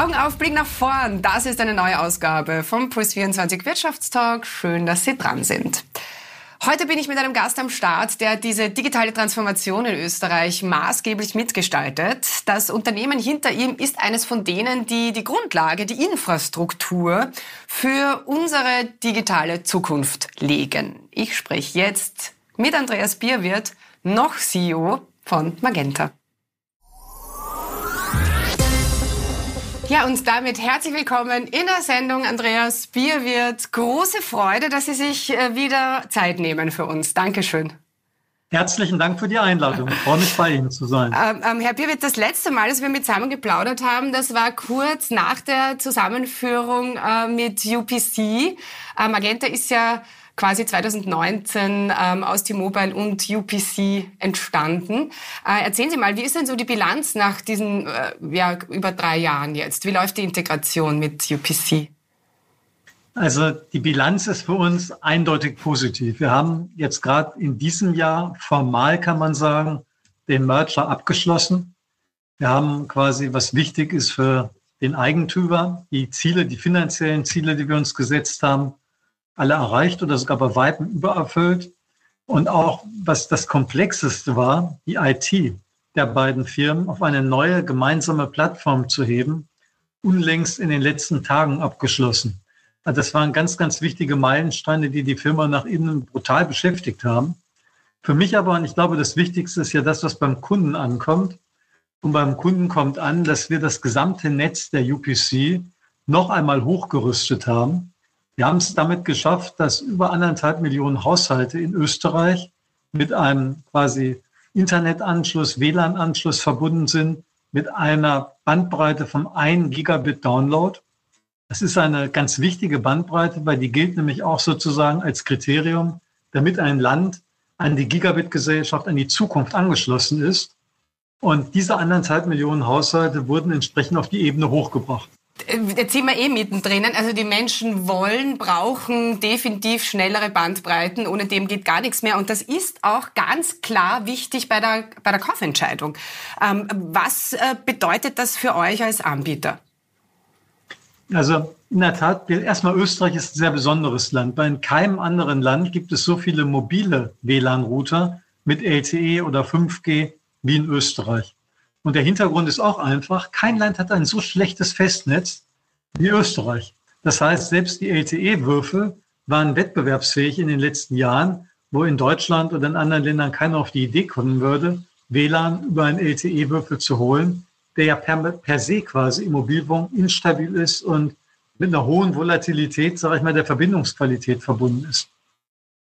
Augen auf, Blick nach vorn. Das ist eine neue Ausgabe vom Puls24 Wirtschaftstalk. Schön, dass Sie dran sind. Heute bin ich mit einem Gast am Start, der diese digitale Transformation in Österreich maßgeblich mitgestaltet. Das Unternehmen hinter ihm ist eines von denen, die die Grundlage, die Infrastruktur für unsere digitale Zukunft legen. Ich spreche jetzt mit Andreas Bierwirt, noch CEO von Magenta. Ja, und damit herzlich willkommen in der Sendung Andreas Bierwirt. Große Freude, dass Sie sich äh, wieder Zeit nehmen für uns. Dankeschön. Herzlichen Dank für die Einladung. Ich freue mich, bei Ihnen zu sein. Ähm, ähm, Herr Bierwirt, das letzte Mal, dass wir mit zusammen geplaudert haben, das war kurz nach der Zusammenführung äh, mit UPC. Äh, Magenta ist ja quasi 2019 ähm, aus T-Mobile und UPC entstanden. Äh, erzählen Sie mal, wie ist denn so die Bilanz nach diesen äh, ja, über drei Jahren jetzt? Wie läuft die Integration mit UPC? Also die Bilanz ist für uns eindeutig positiv. Wir haben jetzt gerade in diesem Jahr formal, kann man sagen, den Merger abgeschlossen. Wir haben quasi, was wichtig ist für den Eigentümer, die Ziele, die finanziellen Ziele, die wir uns gesetzt haben, alle erreicht oder sogar bei Weitem übererfüllt. Und auch, was das Komplexeste war, die IT der beiden Firmen auf eine neue gemeinsame Plattform zu heben, unlängst in den letzten Tagen abgeschlossen. Also das waren ganz, ganz wichtige Meilensteine, die die Firma nach innen brutal beschäftigt haben. Für mich aber, und ich glaube, das Wichtigste ist ja das, was beim Kunden ankommt. Und beim Kunden kommt an, dass wir das gesamte Netz der UPC noch einmal hochgerüstet haben wir haben es damit geschafft, dass über anderthalb Millionen Haushalte in Österreich mit einem quasi Internetanschluss, WLAN-Anschluss verbunden sind, mit einer Bandbreite von 1 Gigabit Download. Das ist eine ganz wichtige Bandbreite, weil die gilt nämlich auch sozusagen als Kriterium, damit ein Land an die Gigabit-Gesellschaft, an die Zukunft angeschlossen ist. Und diese anderthalb Millionen Haushalte wurden entsprechend auf die Ebene hochgebracht. Jetzt sind wir eh mittendrin. Also die Menschen wollen, brauchen definitiv schnellere Bandbreiten. Ohne dem geht gar nichts mehr. Und das ist auch ganz klar wichtig bei der, bei der Kaufentscheidung. Ähm, was äh, bedeutet das für euch als Anbieter? Also in der Tat, erstmal Österreich ist ein sehr besonderes Land. Bei keinem anderen Land gibt es so viele mobile WLAN-Router mit LTE oder 5G wie in Österreich. Und der Hintergrund ist auch einfach, kein Land hat ein so schlechtes Festnetz wie Österreich. Das heißt, selbst die LTE-Würfel waren wettbewerbsfähig in den letzten Jahren, wo in Deutschland oder in anderen Ländern keiner auf die Idee kommen würde, WLAN über einen LTE-Würfel zu holen, der ja per, per se quasi im Mobilfunk instabil ist und mit einer hohen Volatilität, sage ich mal, der Verbindungsqualität verbunden ist.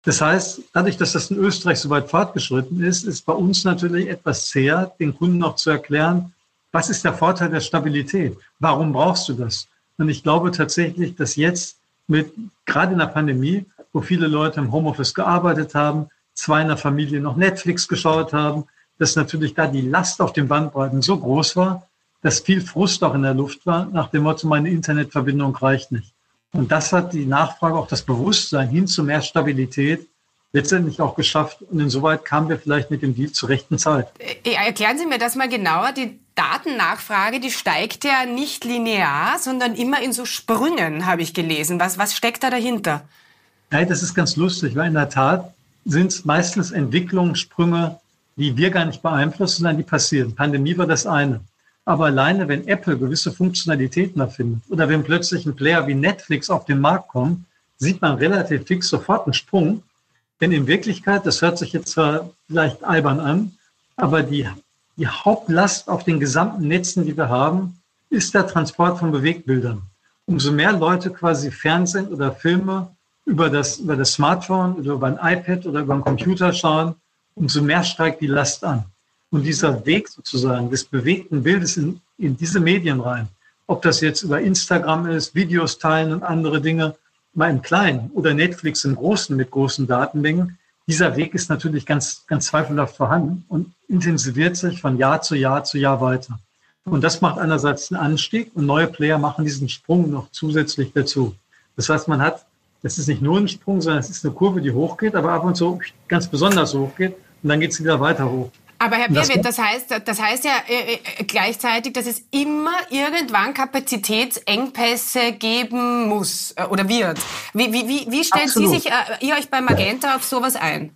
Das heißt, dadurch, dass das in Österreich so weit fortgeschritten ist, ist bei uns natürlich etwas zäher, den Kunden noch zu erklären, was ist der Vorteil der Stabilität? Warum brauchst du das? Und ich glaube tatsächlich, dass jetzt mit, gerade in der Pandemie, wo viele Leute im Homeoffice gearbeitet haben, zwei in der Familie noch Netflix geschaut haben, dass natürlich da die Last auf den Bandbreiten so groß war, dass viel Frust auch in der Luft war, nach dem Motto, meine Internetverbindung reicht nicht. Und das hat die Nachfrage, auch das Bewusstsein hin zu mehr Stabilität letztendlich auch geschafft. Und insoweit kamen wir vielleicht mit dem Deal zur rechten Zeit. Äh, erklären Sie mir das mal genauer. Die Datennachfrage, die steigt ja nicht linear, sondern immer in so Sprüngen, habe ich gelesen. Was, was steckt da dahinter? Nein, das ist ganz lustig, weil in der Tat sind es meistens Entwicklungssprünge, die wir gar nicht beeinflussen, sondern die passieren. Pandemie war das eine. Aber alleine, wenn Apple gewisse Funktionalitäten erfindet oder wenn plötzlich ein Player wie Netflix auf den Markt kommt, sieht man relativ fix sofort einen Sprung. Denn in Wirklichkeit, das hört sich jetzt zwar vielleicht albern an, aber die, die Hauptlast auf den gesamten Netzen, die wir haben, ist der Transport von Bewegbildern. Umso mehr Leute quasi Fernsehen oder Filme über das, über das Smartphone oder über ein iPad oder über einen Computer schauen, umso mehr steigt die Last an. Und dieser Weg sozusagen des bewegten Bildes in, in diese Medien rein, ob das jetzt über Instagram ist, Videos teilen und andere Dinge, mal im Kleinen oder Netflix im Großen mit großen Datenmengen, dieser Weg ist natürlich ganz, ganz zweifelhaft vorhanden und intensiviert sich von Jahr zu Jahr zu Jahr weiter. Und das macht einerseits einen Anstieg und neue Player machen diesen Sprung noch zusätzlich dazu. Das heißt, man hat, das ist nicht nur ein Sprung, sondern es ist eine Kurve, die hochgeht, aber ab und zu ganz besonders hochgeht und dann geht es wieder weiter hoch. Aber Herr Birwit, das heißt, das heißt ja äh, äh, gleichzeitig, dass es immer irgendwann Kapazitätsengpässe geben muss äh, oder wird. Wie, wie, wie, wie stellt Absolut. Sie sich, äh, ihr euch bei Magenta auf sowas ein?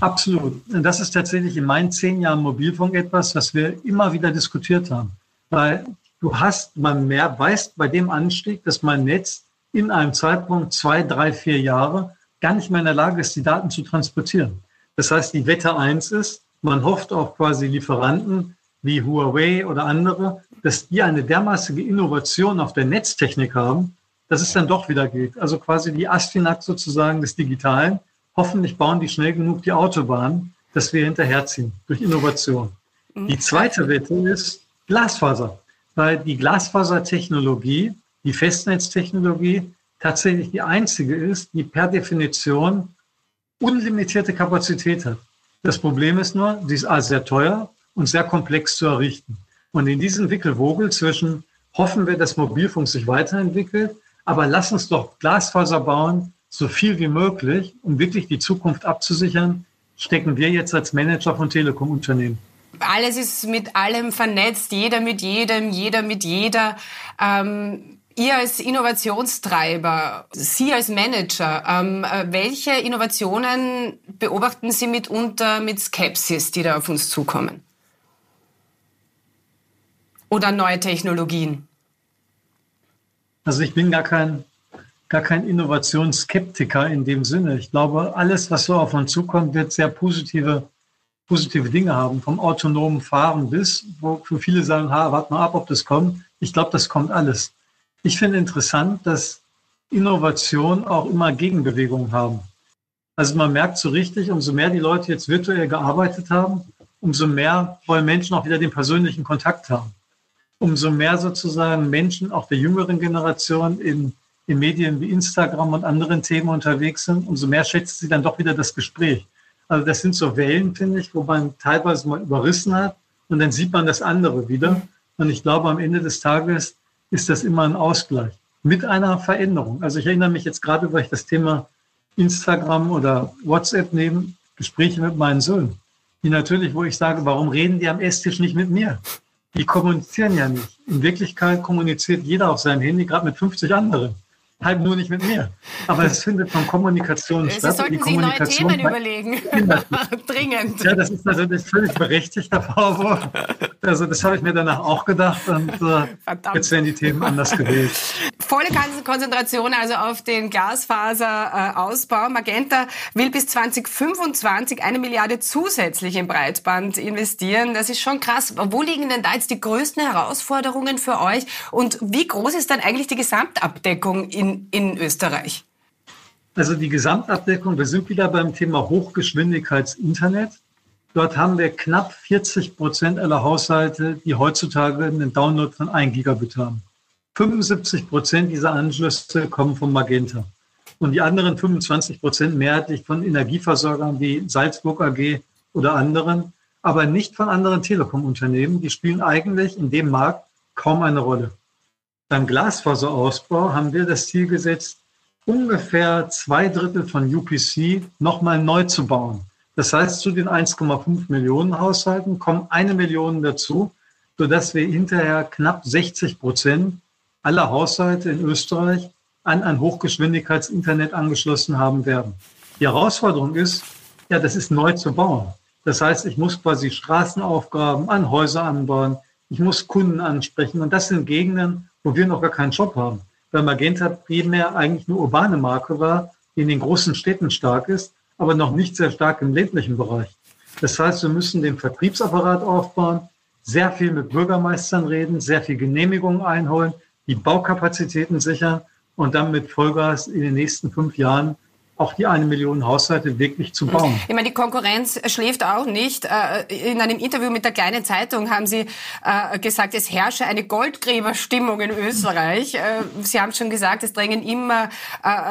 Absolut. Das ist tatsächlich in meinen zehn Jahren Mobilfunk etwas, was wir immer wieder diskutiert haben. Weil du hast, man mehr weiß bei dem Anstieg, dass mein Netz in einem Zeitpunkt zwei, drei, vier Jahre gar nicht mehr in der Lage ist, die Daten zu transportieren. Das heißt, die Wette eins ist, man hofft auf quasi Lieferanten wie Huawei oder andere, dass die eine dermaßige Innovation auf der Netztechnik haben, dass es dann doch wieder geht. Also quasi die Astinak sozusagen des Digitalen. Hoffentlich bauen die schnell genug die Autobahn, dass wir hinterherziehen durch Innovation. Mhm. Die zweite Wette ist Glasfaser, weil die Glasfasertechnologie, die Festnetztechnologie tatsächlich die einzige ist, die per Definition unlimitierte Kapazität hat. Das Problem ist nur, sie ist sehr teuer und sehr komplex zu errichten. Und in diesem Wickelwogel zwischen hoffen wir, dass Mobilfunk sich weiterentwickelt, aber lass uns doch Glasfaser bauen, so viel wie möglich, um wirklich die Zukunft abzusichern, stecken wir jetzt als Manager von Telekom-Unternehmen. Alles ist mit allem vernetzt, jeder mit jedem, jeder mit jeder. Ähm Ihr als Innovationstreiber, Sie als Manager, ähm, äh, welche Innovationen beobachten Sie mitunter mit Skepsis, die da auf uns zukommen? Oder neue Technologien? Also ich bin gar kein, gar kein Innovationsskeptiker in dem Sinne. Ich glaube, alles, was so auf uns zukommt, wird sehr positive, positive Dinge haben. Vom autonomen Fahren bis, wo viele sagen, ha, warte mal ab, ob das kommt. Ich glaube, das kommt alles. Ich finde interessant, dass Innovation auch immer Gegenbewegungen haben. Also man merkt so richtig, umso mehr die Leute jetzt virtuell gearbeitet haben, umso mehr wollen Menschen auch wieder den persönlichen Kontakt haben. Umso mehr sozusagen Menschen auch der jüngeren Generation in, in Medien wie Instagram und anderen Themen unterwegs sind, umso mehr schätzt sie dann doch wieder das Gespräch. Also das sind so Wellen, finde ich, wo man teilweise mal überrissen hat und dann sieht man das andere wieder. Und ich glaube, am Ende des Tages ist das immer ein Ausgleich mit einer Veränderung. Also ich erinnere mich jetzt gerade, weil ich das Thema Instagram oder WhatsApp nehme, Gespräche mit meinen Söhnen, die natürlich, wo ich sage, warum reden die am Esstisch nicht mit mir? Die kommunizieren ja nicht. In Wirklichkeit kommuniziert jeder auf seinem Handy, gerade mit 50 anderen halt nur nicht mit mir. Aber es findet von Kommunikation Sie statt. Sie sollten sich neue Themen überlegen. Dringend. Ja, das ist natürlich völlig berechtigter Vorwurf. Also das habe ich mir danach auch gedacht und äh, jetzt werden die Themen anders gewählt. Volle Konzentration also auf den Glasfaserausbau. Magenta will bis 2025 eine Milliarde zusätzlich in Breitband investieren. Das ist schon krass. Wo liegen denn da jetzt die größten Herausforderungen für euch? Und wie groß ist dann eigentlich die Gesamtabdeckung in in, Österreich? Also die Gesamtabdeckung, wir sind wieder beim Thema Hochgeschwindigkeitsinternet. Dort haben wir knapp 40 Prozent aller Haushalte, die heutzutage einen Download von 1 Gigabit haben. 75 Prozent dieser Anschlüsse kommen von Magenta. Und die anderen 25 Prozent mehrheitlich von Energieversorgern wie Salzburg AG oder anderen, aber nicht von anderen Telekom-Unternehmen. Die spielen eigentlich in dem Markt kaum eine Rolle. Beim Glasfaserausbau haben wir das Ziel gesetzt, ungefähr zwei Drittel von UPC nochmal neu zu bauen. Das heißt, zu den 1,5 Millionen Haushalten kommen eine Million dazu, sodass wir hinterher knapp 60 Prozent aller Haushalte in Österreich an ein Hochgeschwindigkeitsinternet angeschlossen haben werden. Die Herausforderung ist, ja, das ist neu zu bauen. Das heißt, ich muss quasi Straßenaufgaben an Häuser anbauen, ich muss Kunden ansprechen und das sind Gegenden, wo wir noch gar keinen Shop haben. Weil Magenta primär eigentlich eine urbane Marke war, die in den großen Städten stark ist, aber noch nicht sehr stark im ländlichen Bereich. Das heißt, wir müssen den Vertriebsapparat aufbauen, sehr viel mit Bürgermeistern reden, sehr viel Genehmigungen einholen, die Baukapazitäten sichern und dann mit Vollgas in den nächsten fünf Jahren auch die eine Million Haushalte wirklich zu bauen. Ich meine, die Konkurrenz schläft auch nicht. Äh, in einem Interview mit der kleinen Zeitung haben Sie äh, gesagt, es herrsche eine Goldgräberstimmung in Österreich. Äh, Sie haben schon gesagt, es drängen immer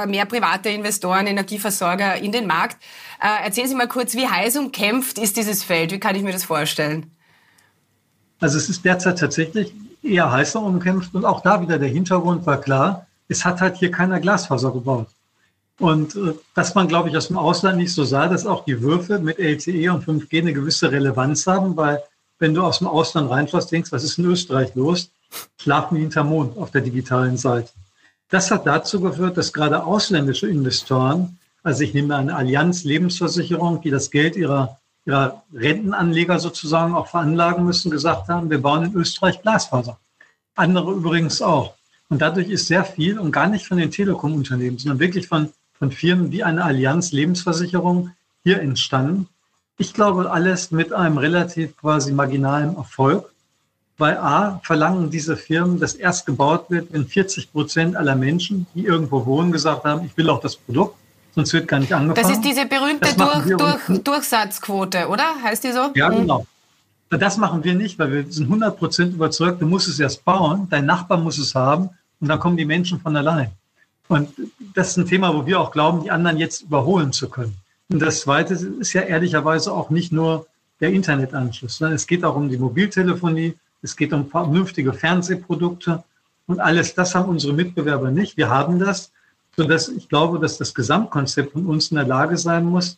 mehr private Investoren, Energieversorger in den Markt. Erzählen Sie mal kurz, wie heiß umkämpft ist dieses Feld? Wie kann ich mir das vorstellen? Also es ist derzeit tatsächlich eher heißer umkämpft und auch da wieder der Hintergrund war klar, es hat halt hier keiner Glasfaser gebaut. Und äh, dass man, glaube ich, aus dem Ausland nicht so sah, dass auch die Würfe mit LTE und 5G eine gewisse Relevanz haben, weil wenn du aus dem Ausland reinschaust, denkst, was ist in Österreich los? Schlafen die hinter Mond auf der digitalen Seite. Das hat dazu geführt, dass gerade ausländische Investoren, also ich nehme eine Allianz Lebensversicherung, die das Geld ihrer, ihrer Rentenanleger sozusagen auch veranlagen müssen, gesagt haben, wir bauen in Österreich Glasfaser. Andere übrigens auch. Und dadurch ist sehr viel und gar nicht von den Telekom-Unternehmen, sondern wirklich von, von Firmen wie eine Allianz Lebensversicherung hier entstanden. Ich glaube, alles mit einem relativ quasi marginalen Erfolg. Bei A verlangen diese Firmen, dass erst gebaut wird, wenn 40 Prozent aller Menschen, die irgendwo wohnen, gesagt haben, ich will auch das Produkt, sonst wird gar nicht angefangen. Das ist diese berühmte durch, durch, Durchsatzquote, oder? Heißt die so? Ja, hm. genau. Das machen wir nicht, weil wir sind 100 Prozent überzeugt, du musst es erst bauen, dein Nachbar muss es haben und dann kommen die Menschen von allein. Und das ist ein Thema, wo wir auch glauben, die anderen jetzt überholen zu können. Und das Zweite ist ja ehrlicherweise auch nicht nur der Internetanschluss, sondern es geht auch um die Mobiltelefonie, es geht um vernünftige Fernsehprodukte und alles das haben unsere Mitbewerber nicht. Wir haben das, sodass ich glaube, dass das Gesamtkonzept von uns in der Lage sein muss,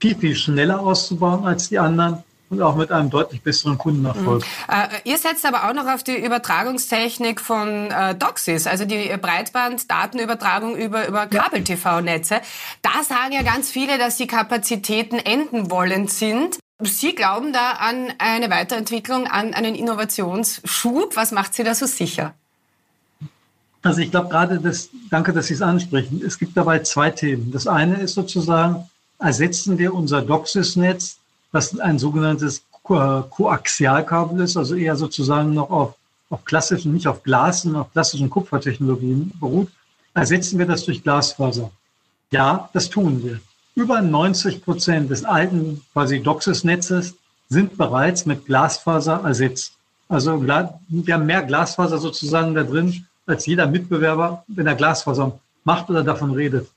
viel, viel schneller auszubauen als die anderen und auch mit einem deutlich besseren Kundenerfolg. Mhm. Äh, ihr setzt aber auch noch auf die Übertragungstechnik von äh, DOCSIS, also die Breitband-Datenübertragung über, über Kabel-TV-Netze. Da sagen ja ganz viele, dass die Kapazitäten enden wollend sind. Sie glauben da an eine Weiterentwicklung, an einen Innovationsschub. Was macht Sie da so sicher? Also ich glaube gerade, das, danke, dass Sie es ansprechen. Es gibt dabei zwei Themen. Das eine ist sozusagen, ersetzen wir unser DOCSIS-Netz, was ein sogenanntes Koaxialkabel ist, also eher sozusagen noch auf, auf klassischen, nicht auf Glas, sondern auf klassischen Kupfertechnologien beruht, ersetzen wir das durch Glasfaser. Ja, das tun wir. Über 90 Prozent des alten quasi DOCSIS-Netzes sind bereits mit Glasfaser ersetzt. Also wir haben mehr Glasfaser sozusagen da drin als jeder Mitbewerber, wenn er Glasfaser macht oder davon redet.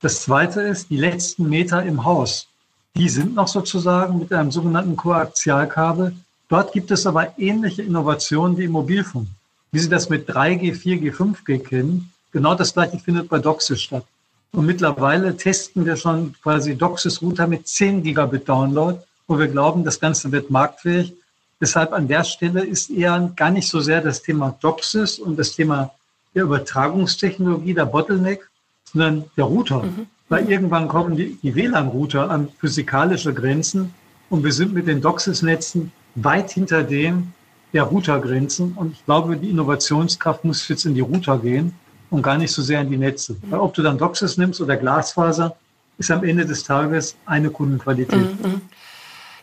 Das Zweite ist, die letzten Meter im Haus, die sind noch sozusagen mit einem sogenannten Koaxialkabel. Dort gibt es aber ähnliche Innovationen wie im Mobilfunk. Wie Sie das mit 3G, 4G, 5G kennen, genau das gleiche findet bei DOCSIS statt. Und mittlerweile testen wir schon quasi DOCSIS-Router mit 10 Gigabit Download, wo wir glauben, das Ganze wird marktfähig. Deshalb an der Stelle ist eher gar nicht so sehr das Thema DOCSIS und das Thema der Übertragungstechnologie, der Bottleneck, sondern der Router. Mhm. Weil irgendwann kommen die, die WLAN-Router an physikalische Grenzen und wir sind mit den DOCSIS-Netzen weit hinter dem der Routergrenzen. Und ich glaube, die Innovationskraft muss jetzt in die Router gehen und gar nicht so sehr in die Netze. Weil ob du dann DOCSIS nimmst oder Glasfaser, ist am Ende des Tages eine Kundenqualität. Mhm.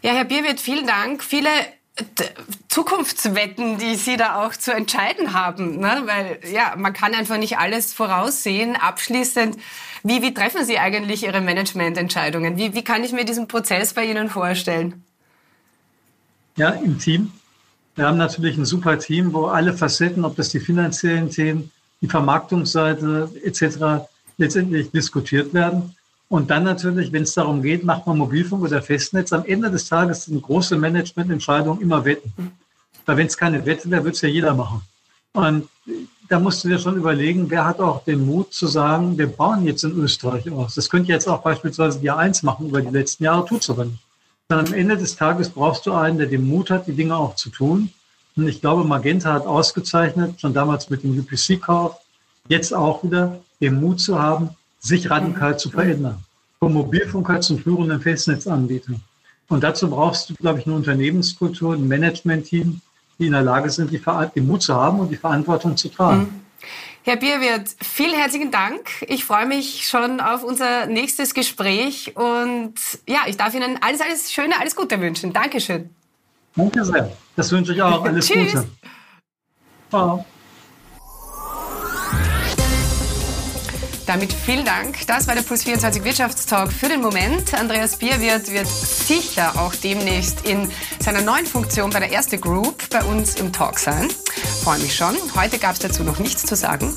Ja, Herr Bierwirt, vielen Dank. Viele Zukunftswetten, die Sie da auch zu entscheiden haben, ne? weil ja, man kann einfach nicht alles voraussehen. Abschließend, wie, wie treffen Sie eigentlich Ihre Managemententscheidungen? Wie, wie kann ich mir diesen Prozess bei Ihnen vorstellen? Ja, im Team. Wir haben natürlich ein super Team, wo alle Facetten, ob das die finanziellen Themen, die Vermarktungsseite etc. letztendlich diskutiert werden. Und dann natürlich, wenn es darum geht, macht man Mobilfunk oder Festnetz, am Ende des Tages sind große Managemententscheidungen immer Wetten. Weil wenn es keine Wette wäre, würde es ja jeder machen. Und da musst du dir schon überlegen, wer hat auch den Mut zu sagen, wir bauen jetzt in Österreich aus. Das könnte jetzt auch beispielsweise die A1 machen über die letzten Jahre, tut es aber nicht. Dann am Ende des Tages brauchst du einen, der den Mut hat, die Dinge auch zu tun. Und ich glaube, Magenta hat ausgezeichnet, schon damals mit dem UPC-Kauf, jetzt auch wieder den Mut zu haben, sich radikal zu verändern. Vom Mobilfunker zum führenden Festnetzanbieter. Und dazu brauchst du, glaube ich, eine Unternehmenskultur, ein Management-Team, die in der Lage sind, die, den Mut zu haben und die Verantwortung zu tragen. Mhm. Herr Bierwirt, vielen herzlichen Dank. Ich freue mich schon auf unser nächstes Gespräch und ja, ich darf Ihnen alles, alles Schöne, alles Gute wünschen. Dankeschön. Danke sehr. Das wünsche ich auch. Alles Gute. Ciao. Damit vielen Dank. Das war der Puls 24 Wirtschaftstalk für den Moment. Andreas Bierwirt wird sicher auch demnächst in seiner neuen Funktion bei der Erste Group bei uns im Talk sein. Freue mich schon. Heute gab es dazu noch nichts zu sagen.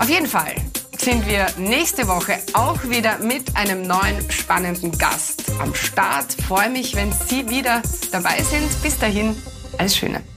Auf jeden Fall sind wir nächste Woche auch wieder mit einem neuen spannenden Gast am Start. Freue mich, wenn Sie wieder dabei sind. Bis dahin, alles Schöne.